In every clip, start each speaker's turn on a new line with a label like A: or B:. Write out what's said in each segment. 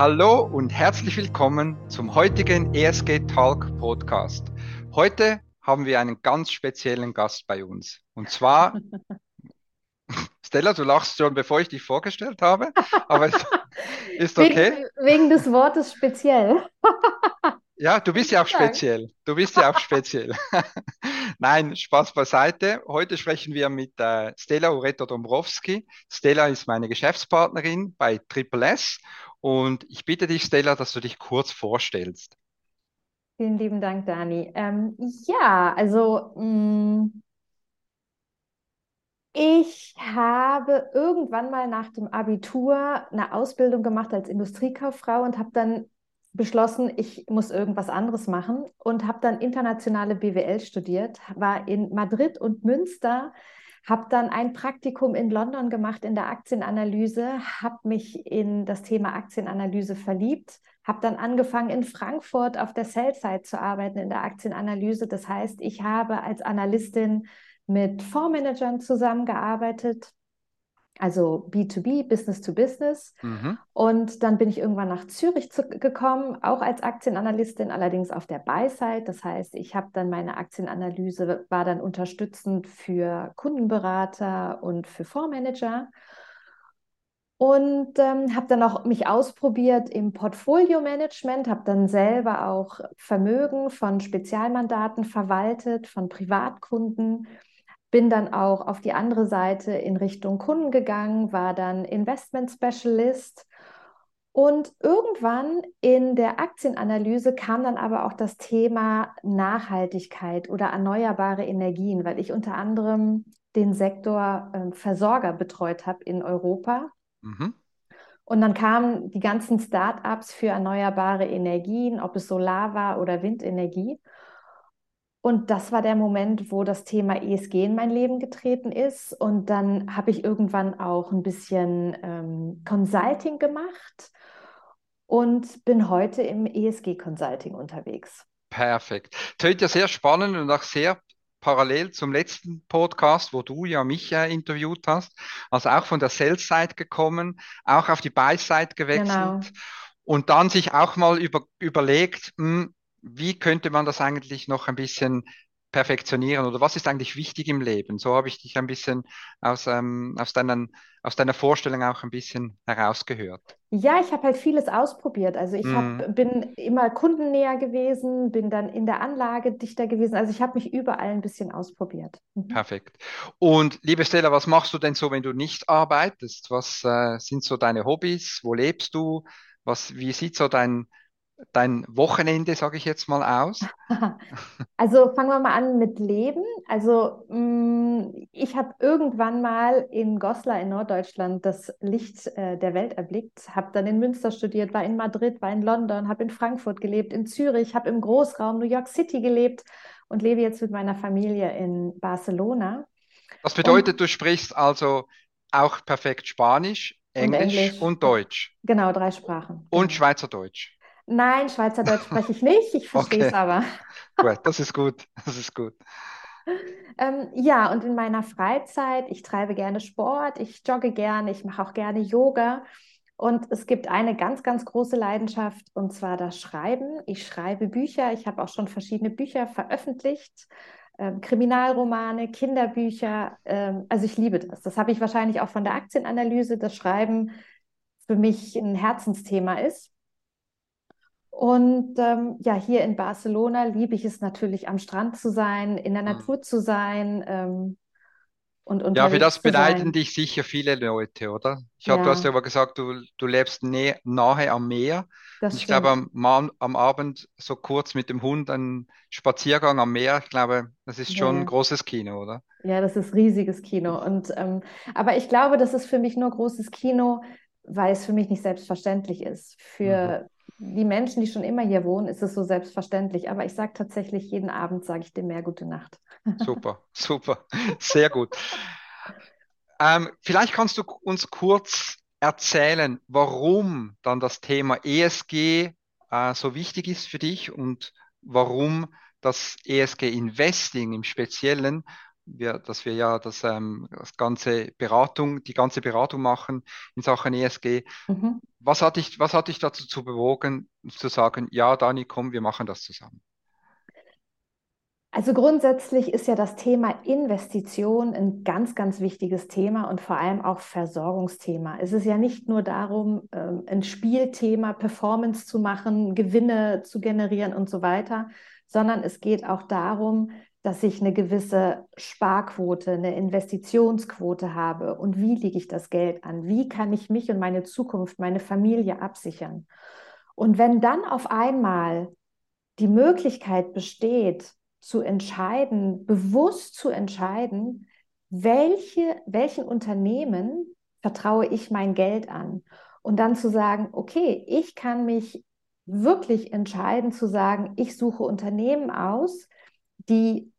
A: Hallo und herzlich willkommen zum heutigen ESG Talk Podcast. Heute haben wir einen ganz speziellen Gast bei uns. Und zwar, Stella, du lachst schon, bevor ich dich vorgestellt habe, aber ist okay.
B: Wegen, wegen des Wortes speziell.
A: Ja, du bist ja auch speziell. Du bist ja auch speziell. Nein, Spaß beiseite. Heute sprechen wir mit äh, Stella Ureto Dombrowski. Stella ist meine Geschäftspartnerin bei Triple S und ich bitte dich, Stella, dass du dich kurz vorstellst.
B: Vielen lieben Dank, Dani. Ähm, ja, also mh, mm, ich habe irgendwann mal nach dem Abitur eine Ausbildung gemacht als Industriekauffrau und habe dann beschlossen, ich muss irgendwas anderes machen und habe dann internationale BWL studiert, war in Madrid und Münster, habe dann ein Praktikum in London gemacht in der Aktienanalyse, habe mich in das Thema Aktienanalyse verliebt, habe dann angefangen in Frankfurt auf der Sell-Side zu arbeiten in der Aktienanalyse. Das heißt, ich habe als Analystin mit Fondsmanagern zusammengearbeitet, also B2B, Business to Business. Mhm. Und dann bin ich irgendwann nach Zürich zu, gekommen, auch als Aktienanalystin, allerdings auf der Buy-Side. Das heißt, ich habe dann meine Aktienanalyse, war dann unterstützend für Kundenberater und für Fondsmanager. Und ähm, habe dann auch mich ausprobiert im Portfolio-Management, habe dann selber auch Vermögen von Spezialmandaten verwaltet, von Privatkunden bin dann auch auf die andere Seite in Richtung Kunden gegangen, war dann Investment Specialist. Und irgendwann in der Aktienanalyse kam dann aber auch das Thema Nachhaltigkeit oder erneuerbare Energien, weil ich unter anderem den Sektor äh, Versorger betreut habe in Europa. Mhm. Und dann kamen die ganzen Start-ups für erneuerbare Energien, ob es Solar war oder Windenergie. Und das war der Moment, wo das Thema ESG in mein Leben getreten ist. Und dann habe ich irgendwann auch ein bisschen ähm, Consulting gemacht und bin heute im ESG-Consulting unterwegs.
A: Perfekt. Tönt ja sehr spannend und auch sehr parallel zum letzten Podcast, wo du ja mich äh, interviewt hast, also auch von der Sales-Side gekommen, auch auf die Buy-Side gewechselt genau. und dann sich auch mal über, überlegt, mh, hm, wie könnte man das eigentlich noch ein bisschen perfektionieren oder was ist eigentlich wichtig im Leben? So habe ich dich ein bisschen aus, ähm, aus, deinen, aus deiner Vorstellung auch ein bisschen herausgehört.
B: Ja, ich habe halt vieles ausprobiert. Also ich hab, mhm. bin immer kundennäher gewesen, bin dann in der Anlage dichter gewesen. Also ich habe mich überall ein bisschen ausprobiert.
A: Mhm. Perfekt. Und liebe Stella, was machst du denn so, wenn du nicht arbeitest? Was äh, sind so deine Hobbys? Wo lebst du? Was, wie sieht so dein dein Wochenende, sage ich jetzt mal, aus?
B: Also fangen wir mal an mit Leben. Also mm, ich habe irgendwann mal in Goslar in Norddeutschland das Licht äh, der Welt erblickt, habe dann in Münster studiert, war in Madrid, war in London, habe in Frankfurt gelebt, in Zürich, habe im Großraum New York City gelebt und lebe jetzt mit meiner Familie in Barcelona.
A: Das bedeutet, und, du sprichst also auch perfekt Spanisch, Englisch und, Englisch. und Deutsch.
B: Genau, drei Sprachen.
A: Und genau. Schweizerdeutsch.
B: Nein, Schweizerdeutsch spreche ich nicht. Ich verstehe es okay. aber.
A: Gut, das ist gut. Das ist gut.
B: Ähm, ja, und in meiner Freizeit, ich treibe gerne Sport, ich jogge gerne, ich mache auch gerne Yoga. Und es gibt eine ganz, ganz große Leidenschaft, und zwar das Schreiben. Ich schreibe Bücher. Ich habe auch schon verschiedene Bücher veröffentlicht. Ähm, Kriminalromane, Kinderbücher. Ähm, also ich liebe das. Das habe ich wahrscheinlich auch von der Aktienanalyse, das Schreiben für mich ein Herzensthema ist. Und ähm, ja, hier in Barcelona liebe ich es natürlich, am Strand zu sein, in der hm. Natur zu sein. Ähm, und
A: ja, für das beneiden dich sicher viele Leute, oder? Ich ja. habe, du hast ja aber gesagt, du, du lebst nä nahe am Meer. Das und ich glaube, am, am Abend so kurz mit dem Hund einen Spaziergang am Meer, ich glaube, das ist schon ja. ein großes Kino, oder?
B: Ja, das ist riesiges Kino. Und ähm, aber ich glaube, das ist für mich nur großes Kino, weil es für mich nicht selbstverständlich ist. Für mhm die Menschen, die schon immer hier wohnen, ist es so selbstverständlich. Aber ich sage tatsächlich, jeden Abend sage ich dem Meer gute Nacht.
A: Super, super, sehr gut. Ähm, vielleicht kannst du uns kurz erzählen, warum dann das Thema ESG äh, so wichtig ist für dich und warum das ESG Investing im Speziellen wir, dass wir ja das, ähm, das ganze Beratung, die ganze Beratung machen in Sachen ESG. Mhm. Was hat dich, was hat dich dazu zu bewogen, zu sagen, ja, Dani, komm, wir machen das zusammen?
B: Also grundsätzlich ist ja das Thema Investition ein ganz, ganz wichtiges Thema und vor allem auch Versorgungsthema. Es ist ja nicht nur darum, ähm, ein Spielthema, Performance zu machen, Gewinne zu generieren und so weiter, sondern es geht auch darum, dass ich eine gewisse Sparquote, eine Investitionsquote habe. Und wie lege ich das Geld an? Wie kann ich mich und meine Zukunft, meine Familie absichern? Und wenn dann auf einmal die Möglichkeit besteht, zu entscheiden, bewusst zu entscheiden, welche, welchen Unternehmen vertraue ich mein Geld an? Und dann zu sagen, okay, ich kann mich wirklich entscheiden zu sagen, ich suche Unternehmen aus, die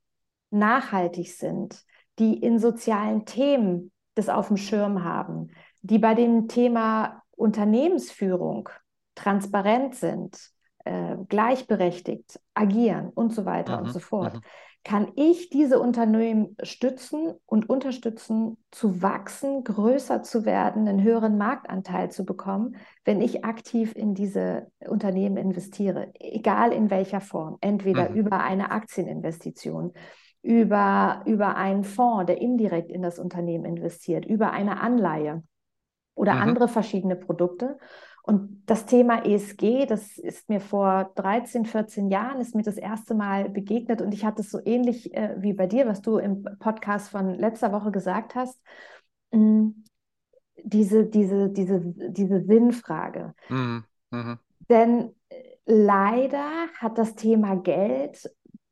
B: nachhaltig sind, die in sozialen Themen das auf dem Schirm haben, die bei dem Thema Unternehmensführung transparent sind, äh, gleichberechtigt agieren und so weiter mhm. und so fort, mhm. Kann ich diese Unternehmen stützen und unterstützen, zu wachsen, größer zu werden, einen höheren Marktanteil zu bekommen, wenn ich aktiv in diese Unternehmen investiere, egal in welcher Form, entweder mhm. über eine Aktieninvestition, über, über einen Fonds, der indirekt in das Unternehmen investiert, über eine Anleihe oder mhm. andere verschiedene Produkte. Und das Thema ESG, das ist mir vor 13, 14 Jahren, ist mir das erste Mal begegnet und ich hatte es so ähnlich äh, wie bei dir, was du im Podcast von letzter Woche gesagt hast. Mh, hm, diese, diese, diese, diese Sinnfrage. Mhm. Mhm. Denn leider hat das Thema Geld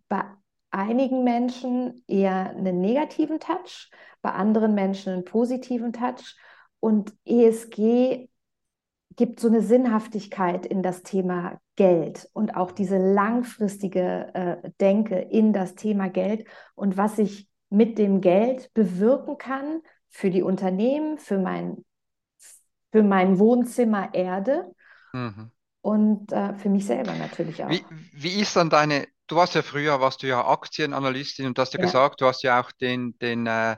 B: bei einigen Menschen eher einen negativen Touch, bei anderen Menschen einen positiven Touch. Und ESG gibt so eine Sinnhaftigkeit in das Thema Geld und auch diese langfristige äh, Denke in das Thema Geld und was ich mit dem Geld bewirken kann für die Unternehmen, für mein, für mein Wohnzimmer Erde mhm. und äh, für mich selber natürlich auch.
A: Wie, wie ist dann deine, du warst ja früher, warst du ja Aktienanalystin und du hast ja, ja. gesagt, du hast ja auch den, den, äh,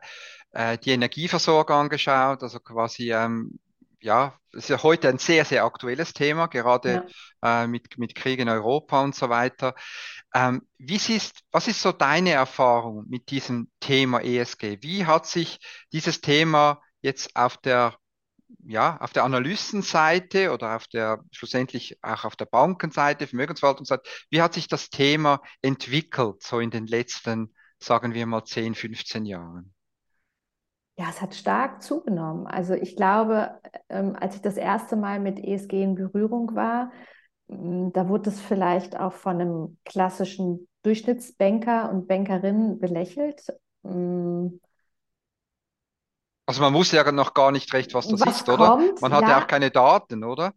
A: äh die Energieversorger angeschaut, also quasi ähm, ja, ist ja heute ein sehr, sehr aktuelles Thema, gerade ja. äh, mit, mit Krieg in Europa und so weiter. Ähm, wie siehst, was ist so deine Erfahrung mit diesem Thema ESG? Wie hat sich dieses Thema jetzt auf der ja, auf der Analystenseite oder auf der, schlussendlich auch auf der Bankenseite, Vermögensverwaltungsseite, wie hat sich das Thema entwickelt, so in den letzten, sagen wir mal, 10, 15 Jahren?
B: Ja, es hat stark zugenommen. Also ich glaube, ähm, als ich das erste Mal mit ESG in Berührung war, mm, da wurde es vielleicht auch von einem klassischen Durchschnittsbanker und Bankerin belächelt. Mm.
A: Also man wusste ja noch gar nicht recht, was das was ist, kommt, oder? Man hatte ja auch keine Daten, oder?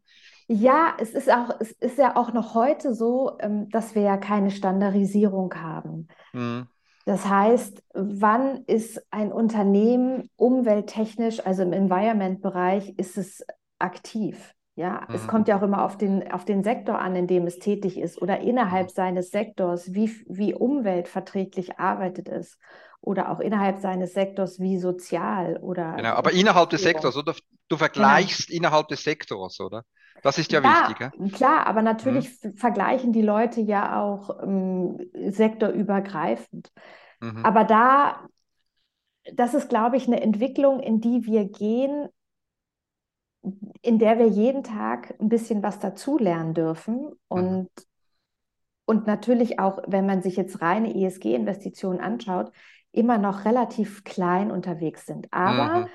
B: Ja, es ist auch, es ist ja auch noch heute so, ähm, dass wir ja keine Standardisierung haben. Mhm. Das heißt, wann ist ein Unternehmen umwelttechnisch, also im Environment-Bereich, ist es aktiv? Ja, mhm. es kommt ja auch immer auf den, auf den Sektor an, in dem es tätig ist oder innerhalb mhm. seines Sektors, wie, wie umweltverträglich arbeitet es oder auch innerhalb seines Sektors, wie sozial oder.
A: Genau, aber innerhalb des Sektors, oder? Du vergleichst genau. innerhalb des Sektors, oder? Das ist ja, ja wichtig.
B: Ja? Klar, aber natürlich mhm. vergleichen die Leute ja auch ähm, sektorübergreifend. Mhm. Aber da, das ist, glaube ich, eine Entwicklung, in die wir gehen, in der wir jeden Tag ein bisschen was dazulernen dürfen. Und, mhm. und natürlich auch, wenn man sich jetzt reine ESG-Investitionen anschaut, immer noch relativ klein unterwegs sind. Aber mhm.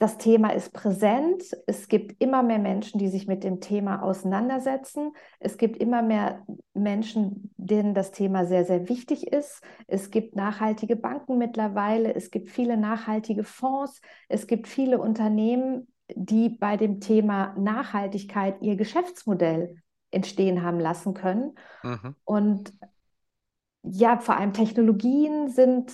B: Das Thema ist präsent. Es gibt immer mehr Menschen, die sich mit dem Thema auseinandersetzen. Es gibt immer mehr Menschen, denen das Thema sehr, sehr wichtig ist. Es gibt nachhaltige Banken mittlerweile. Es gibt viele nachhaltige Fonds. Es gibt viele Unternehmen, die bei dem Thema Nachhaltigkeit ihr Geschäftsmodell entstehen haben lassen können. Mhm. Und ja, vor allem Technologien sind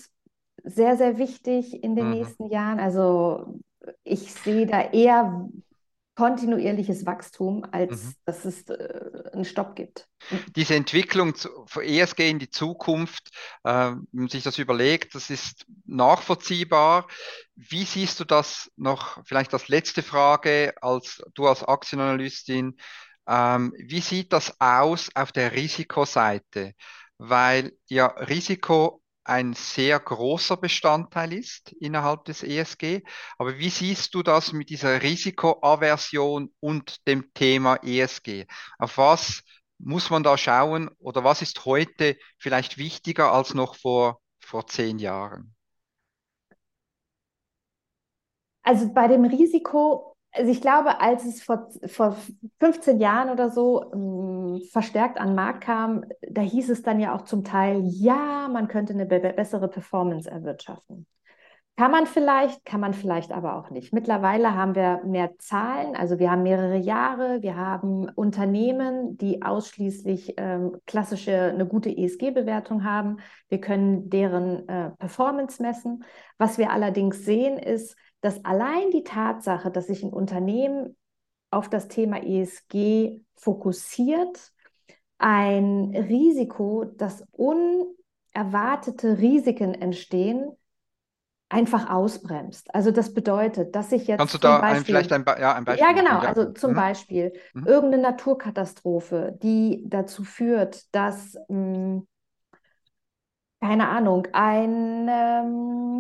B: sehr, sehr wichtig in den mhm. nächsten Jahren. Also ich sehe da eher kontinuierliches Wachstum, als mhm. dass es äh, einen Stopp gibt.
A: Diese Entwicklung von ESG in die Zukunft, äh, wenn man sich das überlegt, das ist nachvollziehbar. Wie siehst du das noch, vielleicht als letzte Frage, als du als Aktienanalystin, ähm, wie sieht das aus auf der Risikoseite? Weil ja Risiko ein sehr großer Bestandteil ist innerhalb des ESG. Aber wie siehst du das mit dieser Risikoaversion und dem Thema ESG? Auf was muss man da schauen oder was ist heute vielleicht wichtiger als noch vor, vor zehn Jahren?
B: Also bei dem Risiko also ich glaube, als es vor, vor 15 Jahren oder so ähm, verstärkt an den Markt kam, da hieß es dann ja auch zum Teil, ja, man könnte eine be bessere Performance erwirtschaften. Kann man vielleicht, kann man vielleicht aber auch nicht. Mittlerweile haben wir mehr Zahlen, also wir haben mehrere Jahre, wir haben Unternehmen, die ausschließlich ähm, klassische, eine gute ESG-Bewertung haben. Wir können deren äh, Performance messen. Was wir allerdings sehen, ist, dass allein die Tatsache, dass sich ein Unternehmen auf das Thema ESG fokussiert, ein Risiko, dass unerwartete Risiken entstehen, einfach ausbremst. Also das bedeutet, dass ich jetzt
A: Kannst du da Beispiel, ein, vielleicht ein,
B: ja, ein Beispiel? Ja, genau. Also zum mhm. Beispiel mhm. irgendeine Naturkatastrophe, die dazu führt, dass mh, hm, keine Ahnung, ein ähm,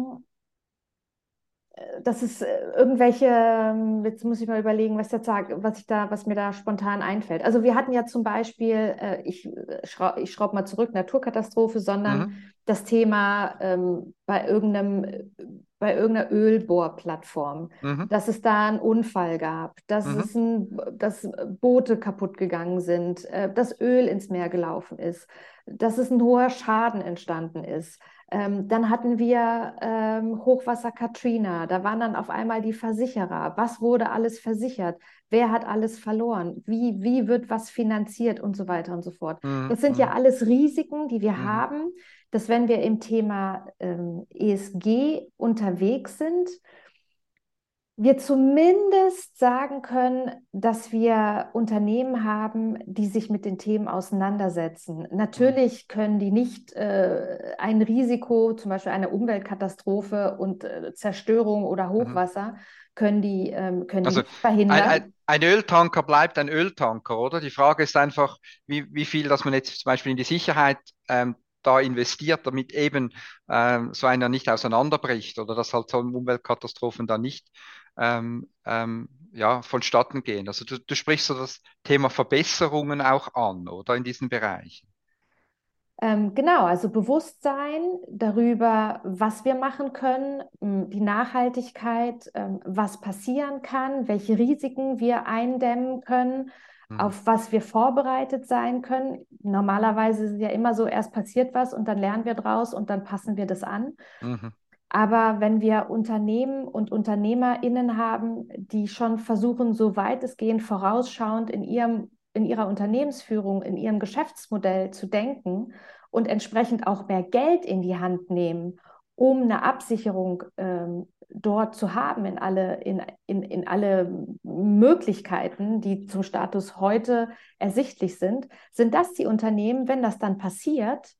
B: das ist äh, irgendwelche, ähm, jetzt muss ich mal überlegen, was, jetzt sag, was, ich da, was mir da spontan einfällt. Also wir hatten ja zum Beispiel, äh, ich, äh, schraube ich schraube mal zurück, Naturkatastrophe, sondern mhm. das Thema ähm, bei irgendeinem bei irgendeiner Ölbohrplattform, mhm. dass es da einen Unfall gab, dass mhm. es ein, dass Boote kaputt gegangen sind, dass Öl ins Meer gelaufen ist, dass es ein hoher Schaden entstanden ist. Ähm, dann hatten wir ähm, Hochwasser Katrina. Da waren dann auf einmal die Versicherer. Was wurde alles versichert? Wer hat alles verloren? Wie, wie wird was finanziert und so weiter und so fort? Mhm. Das sind ja mhm. alles Risiken, die wir mhm. haben, dass wenn wir im Thema ähm, ESG unterwegs sind, wir zumindest sagen können, dass wir Unternehmen haben, die sich mit den Themen auseinandersetzen. Natürlich können die nicht äh, ein Risiko, zum Beispiel eine Umweltkatastrophe und äh, Zerstörung oder mhm. Hochwasser, mhm. können die, ähm, können also die verhindern.
A: Ein, ein, ein, Öltanker bleibt ein Öltanker, oder? Die Frage ist einfach, wie, wie viel, dass man jetzt zum Beispiel in die Sicherheit ähm, da investiert, damit eben ähm, so einer nicht auseinanderbricht oder dass halt so Umweltkatastrophen da nicht ähm, ähm, ja, vonstatten gehen. Also du, du sprichst so das Thema Verbesserungen auch an, oder in diesen Bereichen.
B: Ähm, genau, also Bewusstsein darüber, was wir machen können, die Nachhaltigkeit, ähm, was passieren kann, welche Risiken wir eindämmen können, mhm. auf was wir vorbereitet sein können. Normalerweise ist es ja immer so, erst passiert was und dann lernen wir draus und dann passen wir das an. Mhm. Aber wenn wir Unternehmen und UnternehmerInnen haben, die schon versuchen, so weit es geht, vorausschauend in, ihrem, in ihrer Unternehmensführung, in ihrem Geschäftsmodell zu denken und entsprechend auch mehr Geld in die Hand nehmen, um eine Absicherung ähm, dort zu haben in alle, in, in, in alle Möglichkeiten, die zum Status heute ersichtlich sind, sind das die Unternehmen, wenn das dann passiert,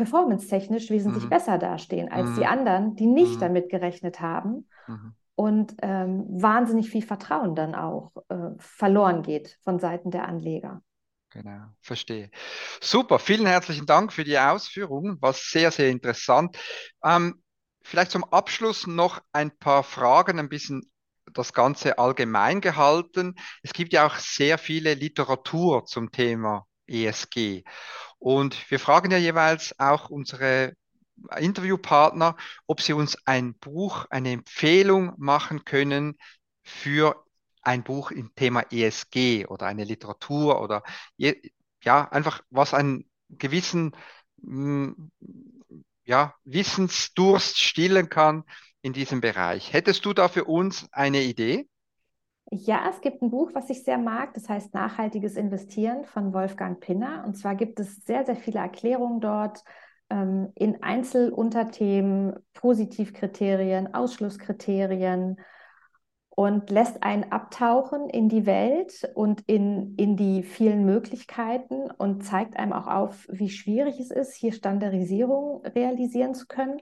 B: performance-technisch wesentlich mhm. besser dastehen als mhm. die anderen, die nicht mhm. damit gerechnet haben mhm. und ähm, wahnsinnig viel Vertrauen dann auch äh, verloren geht von Seiten der Anleger.
A: Genau, verstehe. Super, vielen herzlichen Dank für die Ausführungen, war sehr, sehr interessant. Ähm, vielleicht zum Abschluss noch ein paar Fragen, ein bisschen das Ganze allgemein gehalten. Es gibt ja auch sehr viele Literatur zum Thema ESG. Und wir fragen ja jeweils auch unsere Interviewpartner, ob sie uns ein Buch, eine Empfehlung machen können für ein Buch im Thema ESG oder eine Literatur oder ja, einfach was einen gewissen hm, ja, Wissensdurst stillen kann in diesem Bereich. Hättest du da für uns eine Idee?
B: Ja, es gibt ein Buch, was ich sehr mag, das heißt Nachhaltiges Investieren von Wolfgang Pinner. Und zwar gibt es sehr, sehr viele Erklärungen dort ähm, in Einzelunterthemen, Positivkriterien, Ausschlusskriterien. und lässt einen abtauchen in die Welt und in, in die vielen Möglichkeiten und zeigt einem auch auf, wie schwierig es ist, hier Standardisierung realisieren zu können.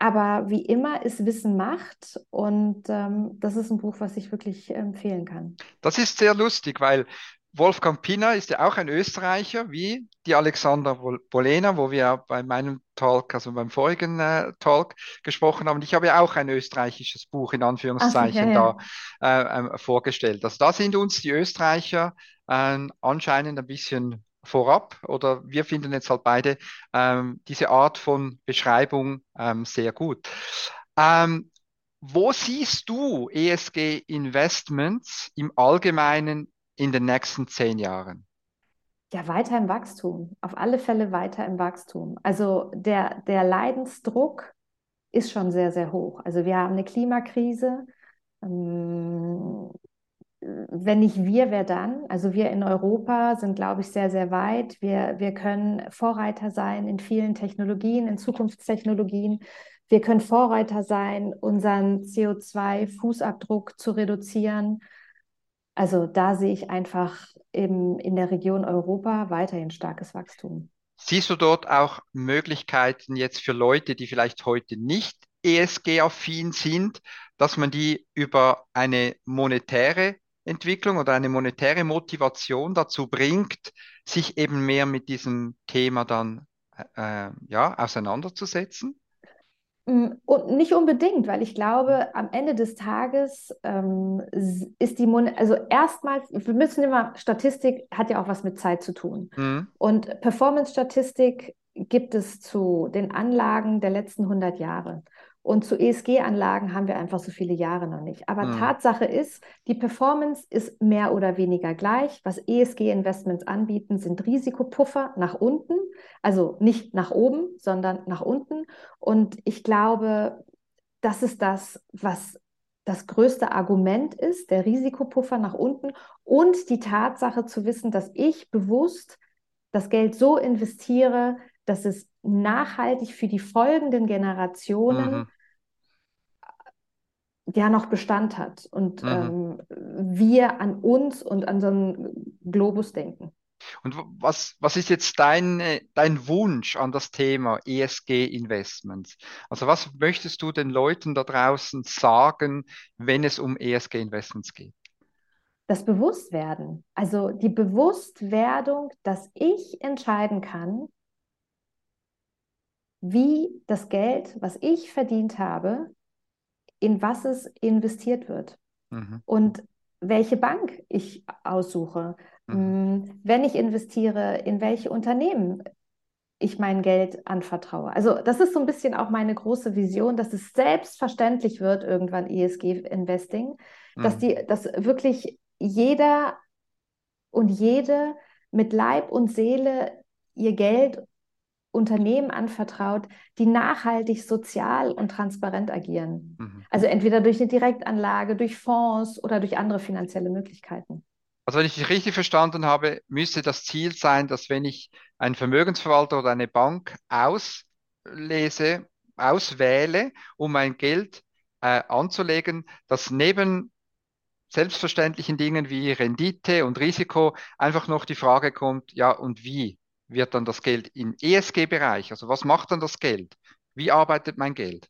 B: Aber wie immer ist Wissen Macht und ähm, das ist ein Buch, was ich wirklich empfehlen kann.
A: Das ist sehr lustig, weil Wolfgang Pina ist ja auch ein Österreicher, wie die Alexander Bolena, wo wir bei meinem Talk, also beim vorigen äh, Talk gesprochen haben. Ich habe ja auch ein österreichisches Buch in Anführungszeichen so, ja, ja. da äh, vorgestellt. Also da sind uns die Österreicher äh, anscheinend ein bisschen vorab oder wir finden jetzt halt beide ähm, diese Art von Beschreibung ähm, sehr gut. Ähm, wo siehst du ESG Investments im Allgemeinen in den nächsten zehn Jahren?
B: Ja, weiter im Wachstum. Auf alle Fälle weiter im Wachstum. Also der, der Leidensdruck ist schon sehr, sehr hoch. Also wir haben eine Klimakrise. Wenn nicht wir, wer dann? Also wir in Europa sind, glaube ich, sehr, sehr weit. Wir, wir können Vorreiter sein in vielen Technologien, in Zukunftstechnologien. Wir können Vorreiter sein, unseren CO2-Fußabdruck zu reduzieren. Also da sehe ich einfach im, in der Region Europa weiterhin starkes Wachstum.
A: Siehst du dort auch Möglichkeiten jetzt für Leute, die vielleicht heute nicht ESG-affin sind, dass man die über eine monetäre Entwicklung oder eine monetäre Motivation dazu bringt, sich eben mehr mit diesem Thema dann äh, ja, auseinanderzusetzen?
B: Mm, und nicht unbedingt, weil ich glaube, am Ende des Tages ähm, ist die Mon also erstmal, wir müssen immer, Statistik hat ja auch was mit Zeit zu tun. Mhm. Und Performance-Statistik gibt es zu den Anlagen der letzten 100 Jahre. Und zu ESG-Anlagen haben wir einfach so viele Jahre noch nicht. Aber mhm. Tatsache ist, die Performance ist mehr oder weniger gleich. Was ESG-Investments anbieten, sind Risikopuffer nach unten, also nicht nach oben, sondern nach unten. Und ich glaube, das ist das, was das größte Argument ist, der Risikopuffer nach unten und die Tatsache zu wissen, dass ich bewusst das Geld so investiere, dass es nachhaltig für die folgenden Generationen mhm ja noch Bestand hat und mhm. ähm, wir an uns und an so einen Globus denken.
A: Und was, was ist jetzt dein, dein Wunsch an das Thema ESG-Investments? Also was möchtest du den Leuten da draußen sagen, wenn es um ESG-Investments geht?
B: Das Bewusstwerden, also die Bewusstwerdung, dass ich entscheiden kann, wie das Geld, was ich verdient habe, in was es investiert wird mhm. und welche Bank ich aussuche, mhm. Mm, wenn ich investiere, in welche Unternehmen ich mein Geld anvertraue. Also das ist so ein bisschen auch meine große Vision, dass es selbstverständlich wird irgendwann ESG-Investing, mhm. dass die, dass wirklich jeder und jede mit Leib und Seele ihr Geld Unternehmen anvertraut, die nachhaltig, sozial und transparent agieren. Mhm. Also entweder durch eine Direktanlage, durch Fonds oder durch andere finanzielle Möglichkeiten.
A: Also wenn ich dich richtig verstanden habe, müsste das Ziel sein, dass wenn ich einen Vermögensverwalter oder eine Bank auslese, auswähle, um mein Geld äh, anzulegen, dass neben selbstverständlichen Dingen wie Rendite und Risiko einfach noch die Frage kommt, ja, und wie? Wird dann das Geld im ESG-Bereich? Also was macht dann das Geld? Wie arbeitet mein Geld?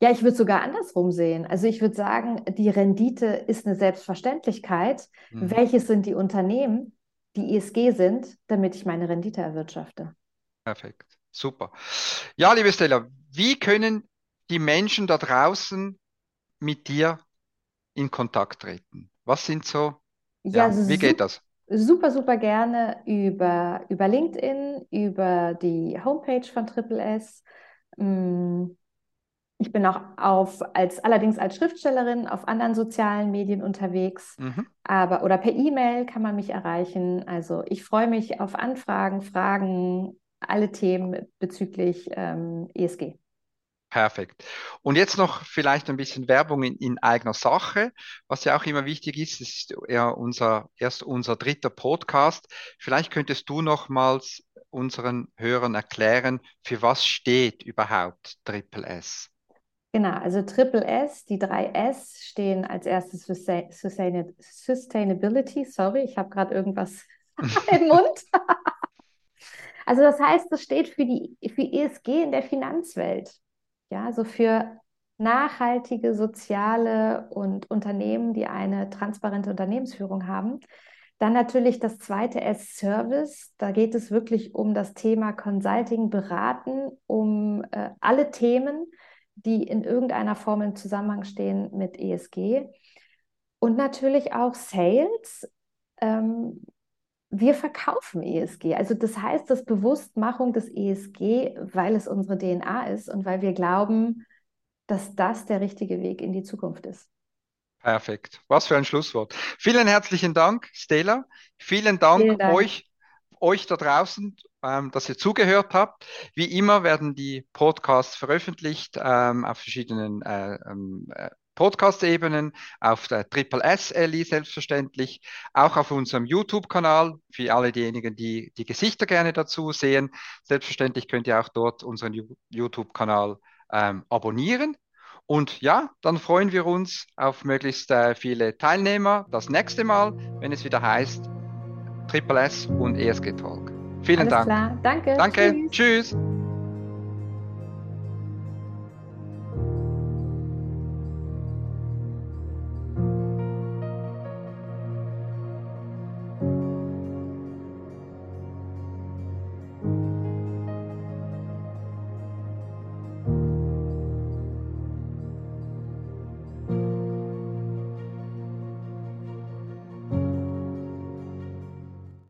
B: Ja, ich würde sogar andersrum sehen. Also ich würde sagen, die Rendite ist eine Selbstverständlichkeit. Mhm. Welches sind die Unternehmen, die ESG sind, damit ich meine Rendite erwirtschafte?
A: Perfekt, super. Ja, liebe Stella, wie können die Menschen da draußen mit dir in Kontakt treten? Was sind so, ja, ja wie geht das?
B: Super, super gerne über, über LinkedIn, über die Homepage von Triple S. Mm, ich bin auch auf, als, allerdings als Schriftstellerin auf anderen sozialen Medien unterwegs, mhm. aber oder per E-Mail kann man mich erreichen. Also ich freue mich auf Anfragen, Fragen, alle Themen bezüglich ähm, ESG.
A: Perfekt. Und jetzt noch vielleicht ein bisschen Werbung in, in eigener Sache, was ja auch immer wichtig ist. Das ist ja unser, erst unser dritter Podcast. Vielleicht könntest du nochmals unseren Hörern erklären, für was steht überhaupt Triple S?
B: Genau, also Triple S, die drei S stehen als erstes für Sustainability. Sorry, ich habe gerade irgendwas im Mund. also das heißt, das steht für die für ESG in der Finanzwelt. Ja, also für nachhaltige, soziale und Unternehmen, die eine transparente Unternehmensführung haben. Dann natürlich das zweite S Service. Da geht es wirklich um das Thema Consulting, Beraten, um äh, alle Themen, die in irgendeiner Form im Zusammenhang stehen mit ESG. Und natürlich auch Sales. Ähm, wir verkaufen ESG. Also das heißt, das Bewusstmachung des ESG, weil es unsere DNA ist und weil wir glauben, dass das der richtige Weg in die Zukunft ist.
A: Perfekt. Was für ein Schlusswort. Vielen herzlichen Dank, Stella. Vielen Dank, Vielen Dank. euch, euch da draußen, ähm, dass ihr zugehört habt. Wie immer werden die Podcasts veröffentlicht ähm, auf verschiedenen äh, ähm, äh, Podcast-Ebenen, auf der Triple S LI selbstverständlich, auch auf unserem YouTube-Kanal, für alle diejenigen, die die Gesichter gerne dazu sehen. Selbstverständlich könnt ihr auch dort unseren YouTube-Kanal ähm, abonnieren. Und ja, dann freuen wir uns auf möglichst äh, viele Teilnehmer das nächste Mal, wenn es wieder heißt Triple S und ESG Talk. Vielen
B: Alles
A: Dank.
B: Klar. Danke.
A: Danke. Tschüss. Tschüss.